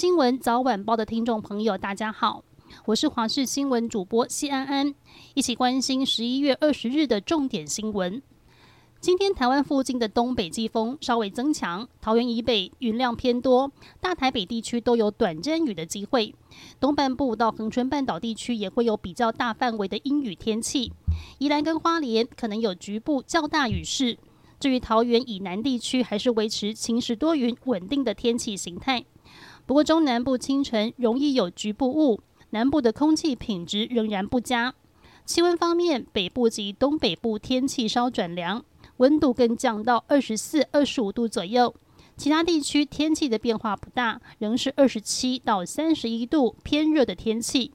新闻早晚报的听众朋友，大家好，我是华视新闻主播谢安安，一起关心十一月二十日的重点新闻。今天台湾附近的东北季风稍微增强，桃园以北云量偏多，大台北地区都有短阵雨的机会。东半部到恒春半岛地区也会有比较大范围的阴雨天气，宜兰跟花莲可能有局部较大雨势。至于桃园以南地区，还是维持晴时多云稳定的天气形态。不过中南部清晨容易有局部雾，南部的空气品质仍然不佳。气温方面，北部及东北部天气稍转凉。温度更降到二十四、二十五度左右，其他地区天气的变化不大，仍是二十七到三十一度偏热的天气。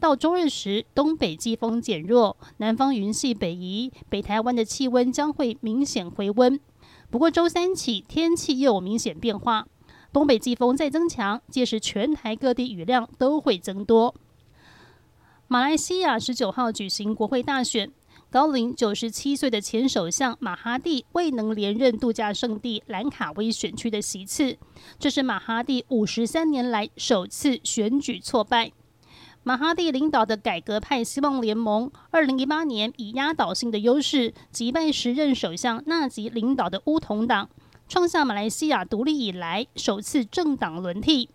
到周日时，东北季风减弱，南方云系北移，北台湾的气温将会明显回温。不过周三起天气又有明显变化，东北季风再增强，届时全台各地雨量都会增多。马来西亚十九号举行国会大选。高龄九十七岁的前首相马哈蒂未能连任度假胜地兰卡威选区的席次，这是马哈蒂五十三年来首次选举挫败。马哈蒂领导的改革派希望联盟，二零一八年以压倒性的优势击败时任首相纳吉领导的巫统党，创下马来西亚独立以来首次政党轮替。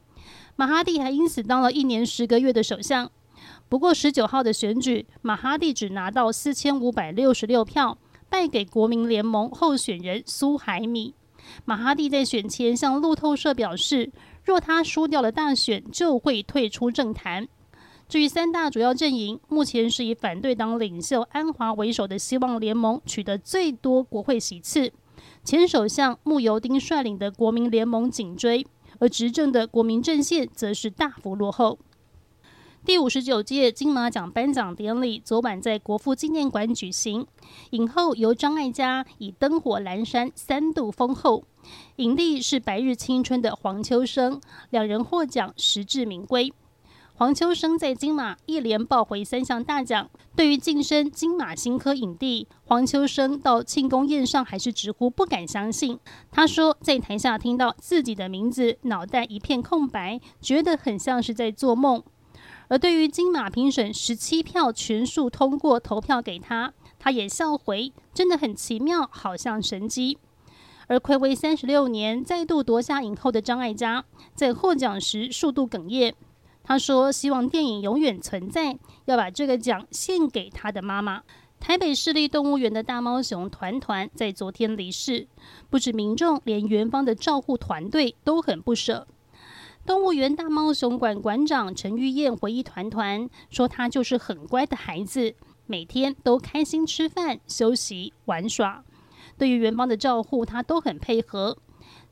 马哈蒂还因此当了一年十个月的首相。不过，十九号的选举，马哈蒂只拿到四千五百六十六票，败给国民联盟候选人苏海米。马哈蒂在选前向路透社表示，若他输掉了大选，就会退出政坛。至于三大主要阵营，目前是以反对党领袖安华为首的希望联盟取得最多国会席次，前首相慕尤丁率领的国民联盟紧追，而执政的国民阵线则是大幅落后。第五十九届金马奖颁奖典礼昨晚在国父纪念馆举行，影后由张艾嘉以灯火阑珊三度封后，影帝是白日青春的黄秋生，两人获奖实至名归。黄秋生在金马一连抱回三项大奖，对于晋升金马新科影帝，黄秋生到庆功宴上还是直呼不敢相信。他说，在台下听到自己的名字，脑袋一片空白，觉得很像是在做梦。而对于金马评审十七票全数通过投票给他，他也笑回：“真的很奇妙，好像神机。”而暌违三十六年再度夺下影后的张艾嘉，在获奖时数度哽咽。他说：“希望电影永远存在，要把这个奖献给他的妈妈。”台北市立动物园的大猫熊团团在昨天离世，不止民众，连园方的照护团队都很不舍。动物园大猫熊馆馆长陈玉燕回忆团团说：“他就是很乖的孩子，每天都开心吃饭、休息、玩耍。对于园方的照护，他都很配合。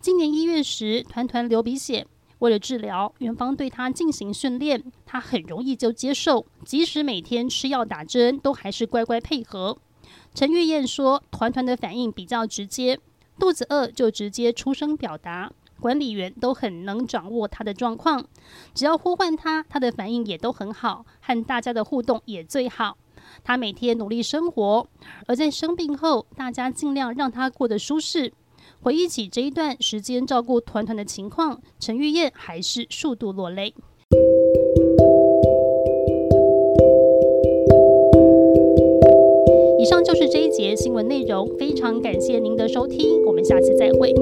今年一月时，团团流鼻血，为了治疗，园方对他进行训练，他很容易就接受，即使每天吃药打针，都还是乖乖配合。”陈玉燕说：“团团的反应比较直接，肚子饿就直接出声表达。”管理员都很能掌握他的状况，只要呼唤他，他的反应也都很好，和大家的互动也最好。他每天努力生活，而在生病后，大家尽量让他过得舒适。回忆起这一段时间照顾团团的情况，陈玉燕还是数度落泪。以上就是这一节新闻内容，非常感谢您的收听，我们下次再会。